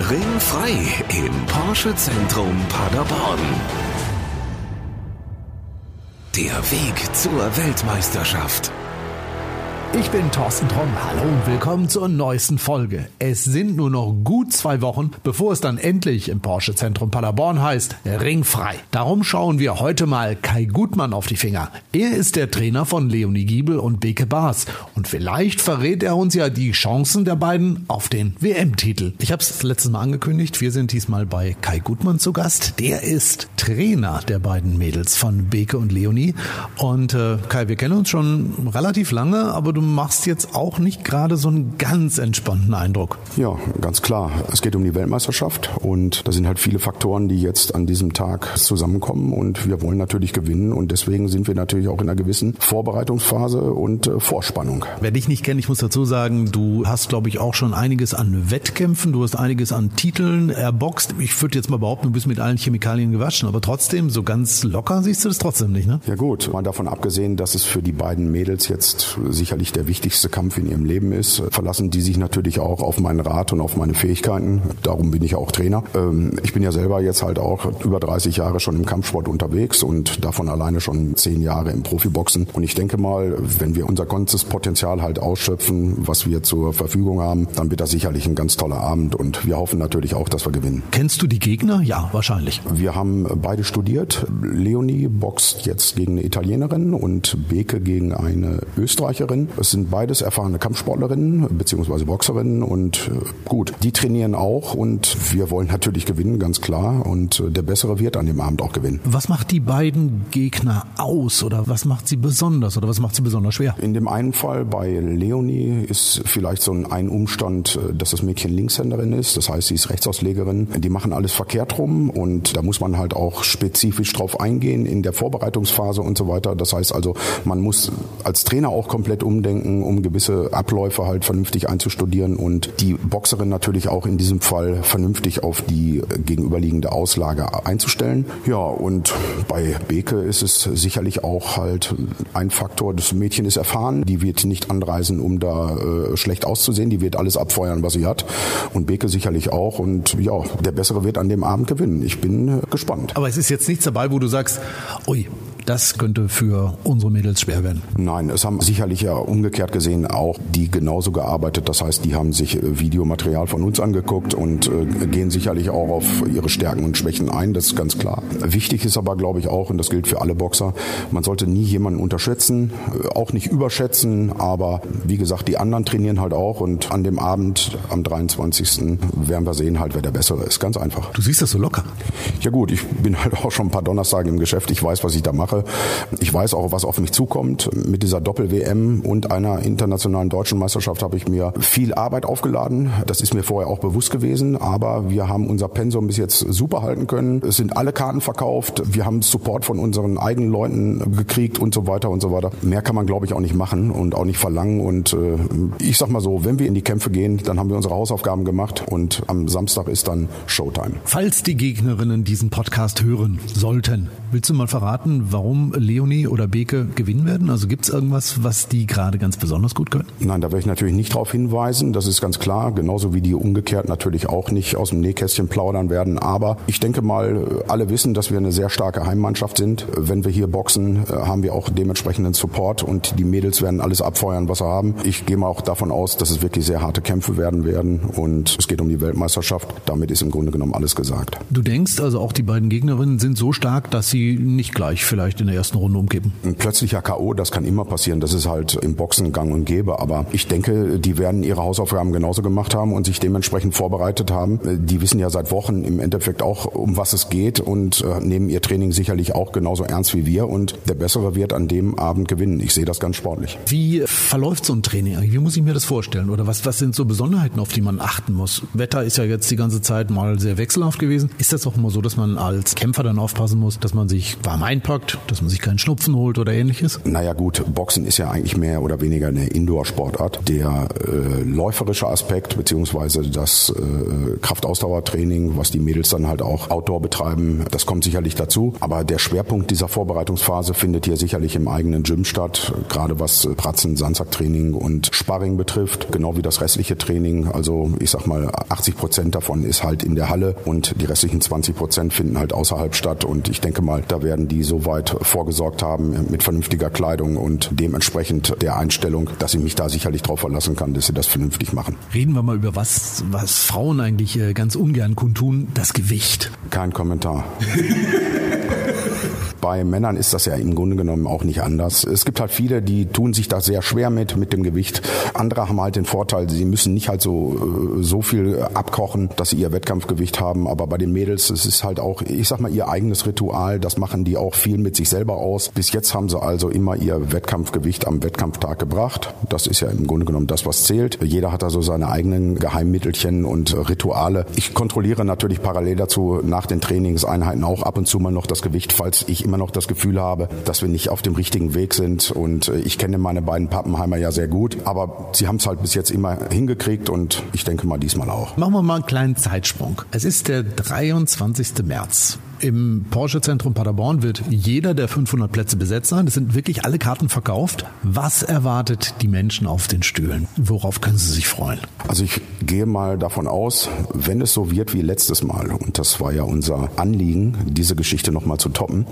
Ringfrei im Porsche Zentrum Paderborn. Der Weg zur Weltmeisterschaft. Ich bin Thorsten Tromm. Hallo und willkommen zur neuesten Folge. Es sind nur noch gut zwei Wochen, bevor es dann endlich im Porsche Zentrum Paderborn heißt Ringfrei. Darum schauen wir heute mal Kai Gutmann auf die Finger. Er ist der Trainer von Leonie Giebel und Beke Baas und vielleicht verrät er uns ja die Chancen der beiden auf den WM-Titel. Ich habe es letztes Mal angekündigt. Wir sind diesmal bei Kai Gutmann zu Gast. Der ist Trainer der beiden Mädels von Beke und Leonie. Und äh, Kai, wir kennen uns schon relativ lange, aber du machst jetzt auch nicht gerade so einen ganz entspannten Eindruck. Ja, ganz klar. Es geht um die Weltmeisterschaft und da sind halt viele Faktoren, die jetzt an diesem Tag zusammenkommen und wir wollen natürlich gewinnen und deswegen sind wir natürlich auch in einer gewissen Vorbereitungsphase und äh, Vorspannung. Wer dich nicht kennt, ich muss dazu sagen, du hast, glaube ich, auch schon einiges an Wettkämpfen, du hast einiges an Titeln erboxt. Ich würde jetzt mal behaupten, du bist mit allen Chemikalien gewaschen, aber trotzdem, so ganz locker siehst du das trotzdem nicht, ne? Ja gut, mal davon abgesehen, dass es für die beiden Mädels jetzt sicherlich der wichtigste Kampf in ihrem Leben ist, verlassen die sich natürlich auch auf meinen Rat und auf meine Fähigkeiten. Darum bin ich auch Trainer. Ähm, ich bin ja selber jetzt halt auch über 30 Jahre schon im Kampfsport unterwegs und davon alleine schon zehn Jahre im Profiboxen. Und ich denke mal, wenn wir unser ganzes Potenzial halt ausschöpfen, was wir zur Verfügung haben, dann wird das sicherlich ein ganz toller Abend und wir hoffen natürlich auch, dass wir gewinnen. Kennst du die Gegner? Ja, wahrscheinlich. Wir haben beide studiert. Leonie boxt jetzt gegen eine Italienerin und Beke gegen eine Österreicherin. Es sind beides erfahrene Kampfsportlerinnen bzw. Boxerinnen und äh, gut, die trainieren auch und wir wollen natürlich gewinnen, ganz klar. Und äh, der Bessere wird an dem Abend auch gewinnen. Was macht die beiden Gegner aus oder was macht sie besonders oder was macht sie besonders schwer? In dem einen Fall bei Leonie ist vielleicht so ein Umstand, äh, dass das Mädchen Linkshänderin ist. Das heißt, sie ist Rechtsauslegerin. Die machen alles verkehrt rum und da muss man halt auch spezifisch drauf eingehen in der Vorbereitungsphase und so weiter. Das heißt also, man muss als Trainer auch komplett umdenken, um gewisse Abläufe halt vernünftig einzustudieren und die Boxerin natürlich auch in diesem Fall vernünftig auf die gegenüberliegende Auslage einzustellen. Ja, und bei Beke ist es sicherlich auch halt ein Faktor. Das Mädchen ist erfahren, die wird nicht anreisen, um da äh, schlecht auszusehen, die wird alles abfeuern, was sie hat und Beke sicherlich auch und ja, der Bessere wird an dem Abend gewinnen. Ich bin äh, gespannt. Aber es ist jetzt nichts dabei, wo du sagst, ui, das könnte für unsere Mädels schwer werden. Nein, es haben sicherlich ja umgekehrt gesehen auch die genauso gearbeitet. Das heißt, die haben sich äh, Videomaterial von uns angeguckt und äh, gehen sicherlich auch auf ihre Stärken und Schwächen ein. Das ist ganz klar. Wichtig ist aber, glaube ich, auch, und das gilt für alle Boxer, man sollte nie jemanden unterschätzen, äh, auch nicht überschätzen. Aber wie gesagt, die anderen trainieren halt auch und an dem Abend, am 23. werden wir sehen halt, wer der Bessere ist. Ganz einfach. Du siehst das so locker. Ja gut, ich bin halt auch schon ein paar Donnerstage im Geschäft. Ich weiß, was ich da mache. Ich weiß auch, was auf mich zukommt. Mit dieser Doppel-WM und einer internationalen deutschen Meisterschaft habe ich mir viel Arbeit aufgeladen. Das ist mir vorher auch bewusst gewesen. Aber wir haben unser Pensum bis jetzt super halten können. Es sind alle Karten verkauft. Wir haben Support von unseren eigenen Leuten gekriegt und so weiter und so weiter. Mehr kann man, glaube ich, auch nicht machen und auch nicht verlangen. Und äh, ich sag mal so, wenn wir in die Kämpfe gehen, dann haben wir unsere Hausaufgaben gemacht und am Samstag ist dann Showtime. Falls die Gegnerinnen diesen Podcast hören sollten, willst du mal verraten, warum Leonie oder Beke gewinnen werden? Also gibt es irgendwas, was die gerade ganz besonders gut können? Nein, da werde ich natürlich nicht darauf hinweisen. Das ist ganz klar. Genauso wie die umgekehrt natürlich auch nicht aus dem Nähkästchen plaudern werden. Aber ich denke mal, alle wissen, dass wir eine sehr starke Heimmannschaft sind. Wenn wir hier boxen, haben wir auch dementsprechenden Support und die Mädels werden alles abfeuern, was sie haben. Ich gehe mal auch davon aus, dass es wirklich sehr harte Kämpfe werden werden und es geht um die Weltmeisterschaft. Damit ist im Grunde genommen alles gesagt. Du denkst also auch die beiden Gegnerinnen sind so stark, dass sie nicht gleich vielleicht in der ersten Runde umkippen? Ein plötzlicher K.O., das kann immer passieren. Das ist halt im Boxen gang und gäbe. Aber ich denke, die werden ihre Hausaufgaben genauso gemacht haben und sich dementsprechend vorbereitet haben. Die wissen ja seit Wochen im Endeffekt auch, um was es geht und äh, nehmen ihr Training sicherlich auch genauso ernst wie wir. Und der Bessere wird an dem Abend gewinnen. Ich sehe das ganz sportlich. Wie verläuft so ein Training eigentlich? Wie muss ich mir das vorstellen? Oder was, was sind so Besonderheiten, auf die man achten muss? Wetter ist ja jetzt die ganze Zeit mal sehr wechselhaft gewesen. Ist das auch immer so, dass man als Kämpfer dann aufpassen muss, dass man sich warm einpackt, dass man sich keinen Schnupfen holt oder ähnliches? Naja gut, Boxen ist ja eigentlich mehr oder weniger eine Indoor-Sportart. Der äh, läuferische Aspekt beziehungsweise das äh, Kraftausdauertraining, was die Mädels dann halt auch outdoor betreiben, das kommt sicherlich dazu. Aber der Schwerpunkt dieser Vorbereitungsphase findet hier sicherlich im eigenen Gym statt, gerade was Pratzen, Sandsacktraining und Sparring betrifft, genau wie das restliche Training. Also ich sag mal, 80 Prozent davon ist halt in der Halle und die restlichen 20 Prozent finden halt außerhalb statt. Und ich denke mal, da werden die soweit vorgesorgt haben mit vernünftiger Kleidung und dementsprechend der Einstellung, dass ich mich da sicherlich drauf verlassen kann, dass sie das vernünftig machen. Reden wir mal über was, was Frauen eigentlich äh, ganz ungern kundtun, das Gewicht. Kein Kommentar. Bei Männern ist das ja im Grunde genommen auch nicht anders. Es gibt halt viele, die tun sich da sehr schwer mit, mit dem Gewicht. Andere haben halt den Vorteil, sie müssen nicht halt so, äh, so viel abkochen, dass sie ihr Wettkampfgewicht haben. Aber bei den Mädels, es ist halt auch, ich sag mal, ihr eigenes Ritual. Das machen die auch viel mit sich selber aus. Bis jetzt haben sie also immer ihr Wettkampfgewicht am Wettkampftag gebracht. Das ist ja im Grunde genommen das, was zählt. Jeder hat da so seine eigenen Geheimmittelchen und Rituale. Ich kontrolliere natürlich parallel dazu nach den Trainingseinheiten auch ab und zu mal noch das Gewicht, falls ich immer immer noch das Gefühl habe, dass wir nicht auf dem richtigen Weg sind. Und äh, ich kenne meine beiden Pappenheimer ja sehr gut, aber sie haben es halt bis jetzt immer hingekriegt und ich denke mal diesmal auch. Machen wir mal einen kleinen Zeitsprung. Es ist der 23. März. Im Porsche Zentrum Paderborn wird jeder der 500 Plätze besetzt sein. Es sind wirklich alle Karten verkauft. Was erwartet die Menschen auf den Stühlen? Worauf können sie sich freuen? Also ich gehe mal davon aus, wenn es so wird wie letztes Mal, und das war ja unser Anliegen, diese Geschichte nochmal zu toppen,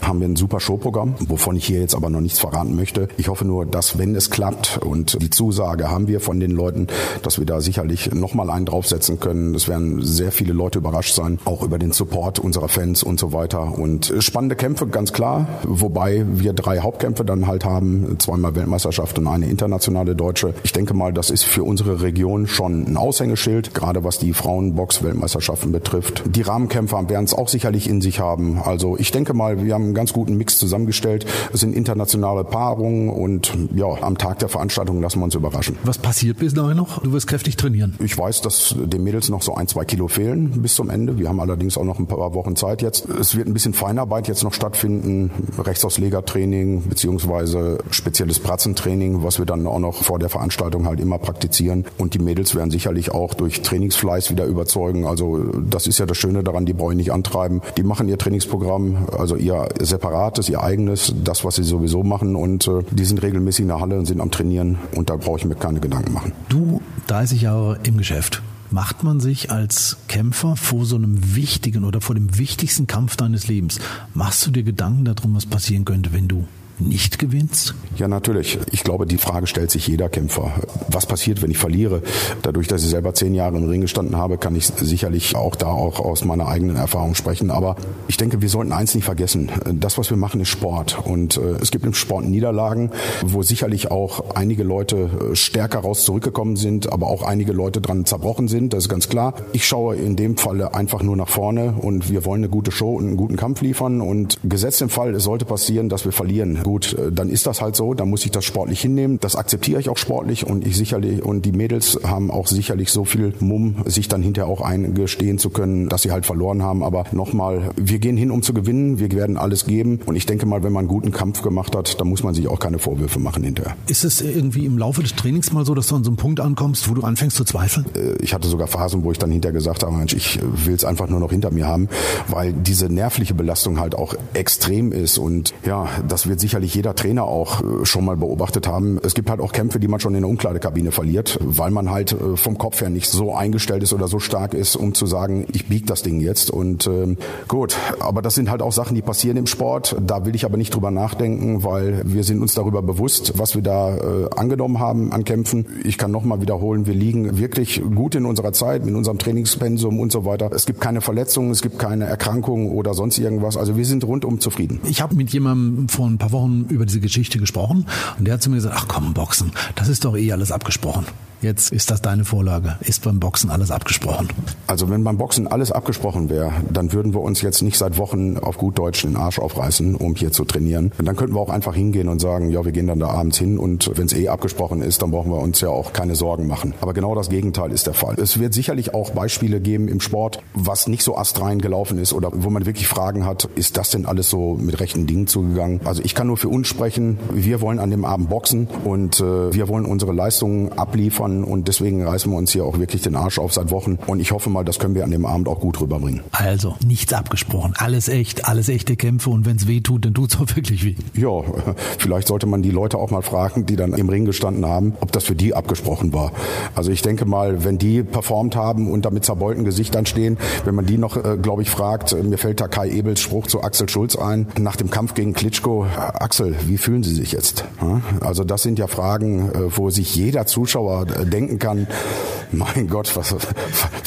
haben wir ein super Showprogramm, wovon ich hier jetzt aber noch nichts verraten möchte. Ich hoffe nur, dass wenn es klappt und die Zusage haben wir von den Leuten, dass wir da sicherlich nochmal einen draufsetzen können. Es werden sehr viele Leute überrascht sein, auch über den Support unserer Fans Events und so weiter. Und spannende Kämpfe, ganz klar. Wobei wir drei Hauptkämpfe dann halt haben. Zweimal Weltmeisterschaft und eine internationale deutsche. Ich denke mal, das ist für unsere Region schon ein Aushängeschild, gerade was die Frauenbox-Weltmeisterschaften betrifft. Die Rahmenkämpfer werden es auch sicherlich in sich haben. Also ich denke mal, wir haben einen ganz guten Mix zusammengestellt. Es sind internationale Paarungen und ja, am Tag der Veranstaltung lassen wir uns überraschen. Was passiert bis dahin noch? Du wirst kräftig trainieren. Ich weiß, dass den Mädels noch so ein, zwei Kilo fehlen bis zum Ende. Wir haben allerdings auch noch ein paar Wochen Zeit jetzt. Es wird ein bisschen Feinarbeit jetzt noch stattfinden, Rechtsauslegertraining beziehungsweise spezielles Pratzentraining, was wir dann auch noch vor der Veranstaltung halt immer praktizieren. Und die Mädels werden sicherlich auch durch Trainingsfleiß wieder überzeugen. Also das ist ja das Schöne daran, die brauche ich nicht antreiben. Die machen ihr Trainingsprogramm, also ihr separates, ihr eigenes, das, was sie sowieso machen. Und äh, die sind regelmäßig in der Halle und sind am Trainieren. Und da brauche ich mir keine Gedanken machen. Du, 30 Jahre im Geschäft macht man sich als Kämpfer vor so einem wichtigen oder vor dem wichtigsten Kampf deines Lebens? Machst du dir Gedanken darum, was passieren könnte, wenn du nicht gewinnst? Ja, natürlich. Ich glaube, die Frage stellt sich jeder Kämpfer. Was passiert, wenn ich verliere? Dadurch, dass ich selber zehn Jahre im Ring gestanden habe, kann ich sicherlich auch da auch aus meiner eigenen Erfahrung sprechen. Aber ich denke, wir sollten eins nicht vergessen. Das, was wir machen, ist Sport. Und äh, es gibt im Sport Niederlagen, wo sicherlich auch einige Leute äh, stärker raus zurückgekommen sind, aber auch einige Leute dran zerbrochen sind. Das ist ganz klar. Ich schaue in dem Falle einfach nur nach vorne und wir wollen eine gute Show und einen guten Kampf liefern. Und gesetzt im Fall, es sollte passieren, dass wir verlieren gut, äh, dann ist das halt so, dann muss ich das sportlich hinnehmen. Das akzeptiere ich auch sportlich und ich sicherlich und die Mädels haben auch sicherlich so viel Mumm, sich dann hinterher auch eingestehen zu können, dass sie halt verloren haben. Aber nochmal, wir gehen hin, um zu gewinnen. Wir werden alles geben. Und ich denke mal, wenn man einen guten Kampf gemacht hat, dann muss man sich auch keine Vorwürfe machen hinterher. Ist es irgendwie im Laufe des Trainings mal so, dass du an so einen Punkt ankommst, wo du anfängst zu zweifeln? Äh, ich hatte sogar Phasen, wo ich dann hinterher gesagt habe, Mensch, ich will es einfach nur noch hinter mir haben, weil diese nervliche Belastung halt auch extrem ist. Und ja, das wird sicherlich sicherlich jeder Trainer auch äh, schon mal beobachtet haben. Es gibt halt auch Kämpfe, die man schon in der Umkleidekabine verliert, weil man halt äh, vom Kopf her nicht so eingestellt ist oder so stark ist, um zu sagen, ich bieg das Ding jetzt. Und ähm, gut, aber das sind halt auch Sachen, die passieren im Sport. Da will ich aber nicht drüber nachdenken, weil wir sind uns darüber bewusst, was wir da äh, angenommen haben an Kämpfen. Ich kann nochmal wiederholen, wir liegen wirklich gut in unserer Zeit, mit unserem Trainingspensum und so weiter. Es gibt keine Verletzungen, es gibt keine Erkrankungen oder sonst irgendwas. Also wir sind rundum zufrieden. Ich habe mit jemandem vor ein paar Wochen über diese Geschichte gesprochen und der hat zu mir gesagt, ach komm, Boxen, das ist doch eh alles abgesprochen. Jetzt ist das deine Vorlage. Ist beim Boxen alles abgesprochen? Also wenn beim Boxen alles abgesprochen wäre, dann würden wir uns jetzt nicht seit Wochen auf gut Deutsch den Arsch aufreißen, um hier zu trainieren. Und dann könnten wir auch einfach hingehen und sagen, ja, wir gehen dann da abends hin und wenn es eh abgesprochen ist, dann brauchen wir uns ja auch keine Sorgen machen. Aber genau das Gegenteil ist der Fall. Es wird sicherlich auch Beispiele geben im Sport, was nicht so astrein gelaufen ist oder wo man wirklich Fragen hat, ist das denn alles so mit rechten Dingen zugegangen? Also ich kann nur für uns sprechen. Wir wollen an dem Abend boxen und äh, wir wollen unsere Leistungen abliefern und deswegen reißen wir uns hier auch wirklich den Arsch auf seit Wochen und ich hoffe mal, das können wir an dem Abend auch gut rüberbringen. Also nichts abgesprochen, alles echt, alles echte Kämpfe und wenn es weh tut, dann tut es auch wirklich weh. Ja, vielleicht sollte man die Leute auch mal fragen, die dann im Ring gestanden haben, ob das für die abgesprochen war. Also ich denke mal, wenn die performt haben und da mit zerbeulten Gesichtern stehen, wenn man die noch, äh, glaube ich, fragt, äh, mir fällt da Kai Ebels Spruch zu Axel Schulz ein, nach dem Kampf gegen Klitschko, äh, Axel, wie fühlen Sie sich jetzt? Also das sind ja Fragen, wo sich jeder Zuschauer denken kann, mein Gott, was,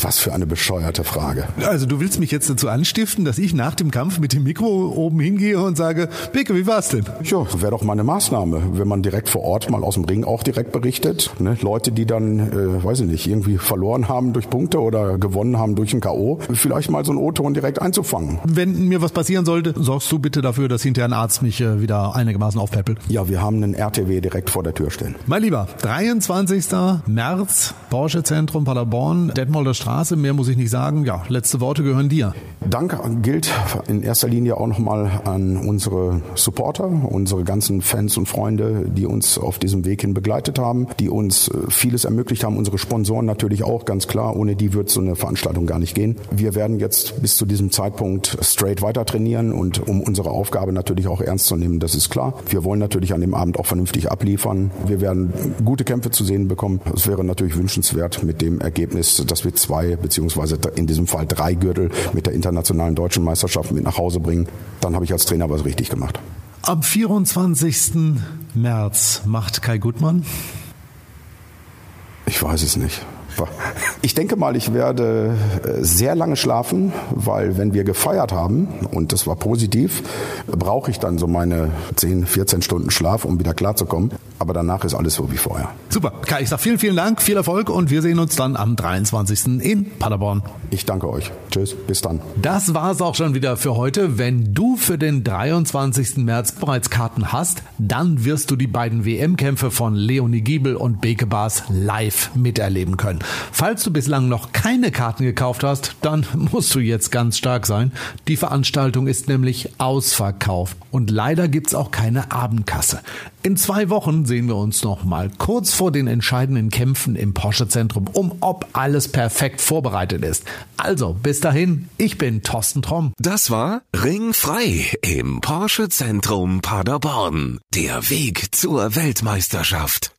was für eine bescheuerte Frage. Also du willst mich jetzt dazu anstiften, dass ich nach dem Kampf mit dem Mikro oben hingehe und sage, Beke, wie war's denn? Ja, wäre doch mal eine Maßnahme, wenn man direkt vor Ort mal aus dem Ring auch direkt berichtet. Ne? Leute, die dann, äh, weiß ich nicht, irgendwie verloren haben durch Punkte oder gewonnen haben durch ein K.O., vielleicht mal so einen O-Ton direkt einzufangen. Wenn mir was passieren sollte, sorgst du bitte dafür, dass hinterher ein Arzt mich äh, wieder einigermaßen aufpäppelt? Ja, wir haben einen RTW direkt vor der Tür stehen. Mein Lieber, 23. März, Porsche Zentrum Paderborn, Detmolder Straße, mehr muss ich nicht sagen. Ja, letzte Worte gehören dir. Dank gilt in erster Linie auch nochmal an unsere Supporter, unsere ganzen Fans und Freunde, die uns auf diesem Weg hin begleitet haben, die uns äh, vieles ermöglicht haben, unsere Sponsoren natürlich auch, ganz klar. Ohne die wird so eine Veranstaltung gar nicht gehen. Wir werden jetzt bis zu diesem Zeitpunkt straight weiter trainieren und um unsere Aufgabe natürlich auch ernst zu nehmen, das ist klar. Wir wollen natürlich an dem Abend auch vernünftig abliefern. Wir werden gute Kämpfe zu sehen bekommen. Es wäre natürlich wünschenswert mit dem Ergebnis, dass wir zwei beziehungsweise in diesem Fall drei Gürtel mit der internationalen deutschen Meisterschaft mit nach Hause bringen. Dann habe ich als Trainer was richtig gemacht. Am 24. März macht Kai Gutmann? Ich weiß es nicht. Ich denke mal, ich werde äh, sehr lange schlafen, weil wenn wir gefeiert haben, und das war positiv, brauche ich dann so meine 10, 14 Stunden Schlaf, um wieder klarzukommen. Aber danach ist alles so wie vorher. Super. Kai, ich sage vielen, vielen Dank, viel Erfolg und wir sehen uns dann am 23. in Paderborn. Ich danke euch. Tschüss, bis dann. Das war es auch schon wieder für heute. Wenn du für den 23. März bereits Karten hast, dann wirst du die beiden WM-Kämpfe von Leonie Giebel und Beke Bars live miterleben können. Falls du bislang noch keine Karten gekauft hast, dann musst du jetzt ganz stark sein. Die Veranstaltung ist nämlich ausverkauft und leider gibt's auch keine Abendkasse. In zwei Wochen sehen wir uns noch mal kurz vor den entscheidenden Kämpfen im Porsche Zentrum um, ob alles perfekt vorbereitet ist. Also, bis dahin, ich bin Thorsten Tromm. Das war Ringfrei im Porsche Zentrum Paderborn. Der Weg zur Weltmeisterschaft.